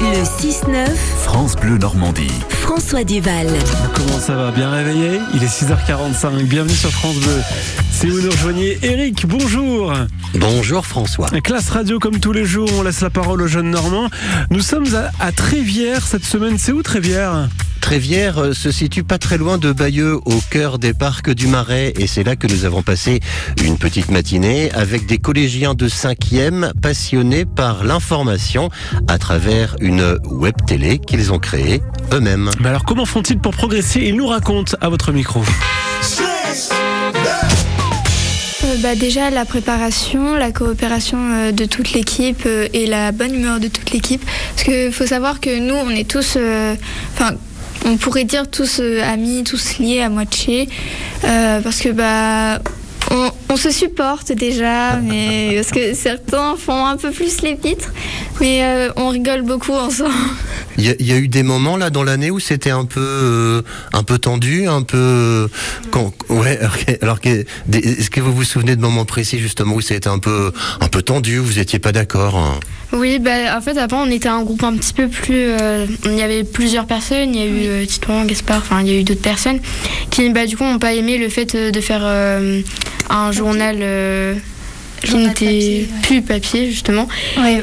Le 6-9, France Bleu Normandie. François Duval. Comment ça va Bien réveillé Il est 6h45. Bienvenue sur France Bleu. C'est vous nous rejoignez. Eric, bonjour. Bonjour François. Classe radio comme tous les jours, on laisse la parole aux jeunes Normands. Nous sommes à, à Trévière cette semaine. C'est où Trévière Trévière euh, se situe pas très loin de Bayeux, au cœur des parcs du Marais, et c'est là que nous avons passé une petite matinée avec des collégiens de 5e passionnés par l'information à travers une web télé qu'ils ont créée eux-mêmes. Mais alors comment font-ils pour progresser? Ils nous racontent à votre micro. Euh, bah, déjà la préparation, la coopération euh, de toute l'équipe et la bonne humeur de toute l'équipe. Parce qu'il faut savoir que nous, on est tous, euh, enfin, on pourrait dire tous euh, amis, tous liés à moitié. Euh, parce que bah, on, on se supporte déjà, mais parce que certains font un peu plus les pitres, mais euh, on rigole beaucoup ensemble. Il y, a- eu des moments là dans l'année où c'était un peu euh, un peu tendu, un peu quand, ouais. Alors, que- est-ce que vous vous souvenez de moments précis justement où c'était un peu un peu tendu, où vous étiez pas d'accord hein? Oui, bah, en fait, avant, on était un groupe un petit peu plus. euh, il y avait plusieurs personnes. Il y a eu euh, Titouan, Gaspard, enfin, il y a eu d'autres personnes qui, bah, du coup, n'ont pas aimé le fait euh, de faire euh, un journal. Qui ouais. plus papier justement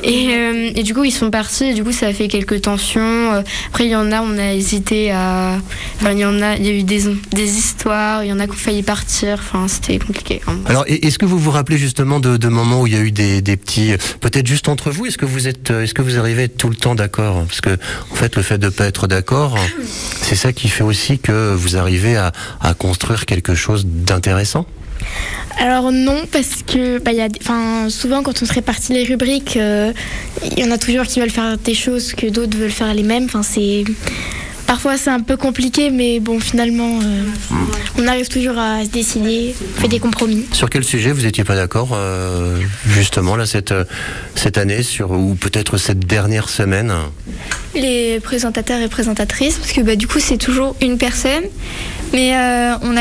et, euh, et du coup ils sont partis et du coup ça a fait quelques tensions Euh, après il y en a on a hésité à enfin il y en a il y a eu des, des histoires il y en a qui ont failli partir enfin c'était compliqué hein. Alors, est-ce que vous vous rappelez justement de, de moments où il y a eu des, des petits, peut-être juste entre vous, est-ce que vous êtes, euh, est-ce que vous arrivez à être tout le temps d'accord? Parce que, en fait, le fait de pas être d'accord, c'est ça qui fait aussi que vous arrivez à, à construire quelque chose d'intéressant. Alors non, parce que bah, y a, souvent quand on se répartit les rubriques, euh, il y en a toujours qui veulent faire des choses que d'autres veulent faire les mêmes. Enfin, c'est parfois c'est un peu compliqué, mais bon finalement, euh, on arrive toujours à se décider, on fait des compromis. Sur quel sujet vous étiez pas d'accord, euh, justement là cette cette année, sur ou peut-être cette dernière semaine? Les présentateurs et présentatrices parce que bah, du coup c'est toujours une personne mais euh, on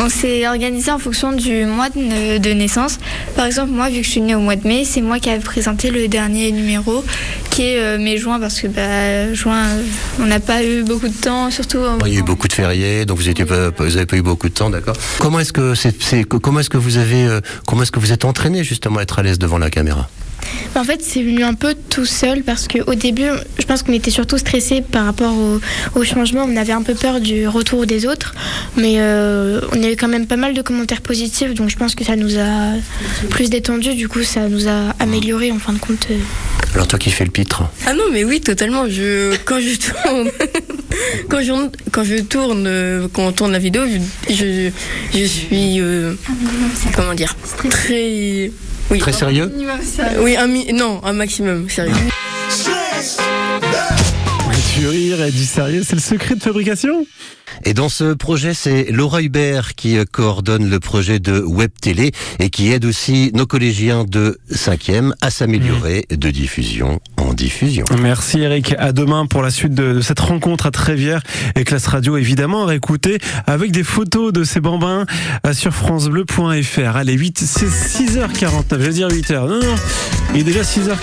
on s'est organisé en fonction du mois de, naissance. Par exemple moi vu que je suis née au mois de mai c'est moi qui avais présenté le dernier numéro qui est euh, mai juin parce que bah, juin on n'a pas eu beaucoup de temps surtout en- Il y a eu beaucoup de fériés, donc vous étiez pas, eu beaucoup de temps, d'accord. Comment est-ce que c'est, comment est-ce que vous avez, euh, comment est-ce que vous êtes entraîné justement à être à l'aise devant la caméra? En fait, c'est venu un peu tout seul parce qu'au début, je pense qu'on était surtout stressé par rapport au, au changement. On avait un peu peur du retour des autres, mais euh, on a eu quand même pas mal de commentaires positifs, donc je pense que ça nous a plus détendu. Du coup, ça nous a amélioré en fin de compte. Alors toi qui fais le pitre, Ah non, mais oui, totalement. Je, quand je tourne, quand je, quand je tourne, quand on tourne la vidéo, je, je, je suis, euh, comment dire, très, oui, très sérieux oui, un mi- non, un maximum, sérieux. Du rire et du sérieux, c'est le secret de fabrication? Et dans ce projet, c'est Laura Hubert qui euh, coordonne le projet de Web Télé et qui aide aussi nos collégiens de 5e à s'améliorer de diffusion en diffusion. Merci Eric. À demain pour la suite de, cette rencontre à Trévière et Classe Radio évidemment à réécouter avec des photos de ces bambins euh, sur francebleu.fr. Allez, 8, c'est 6h49, je vais dire 8h. Non, non, il est déjà 6h49.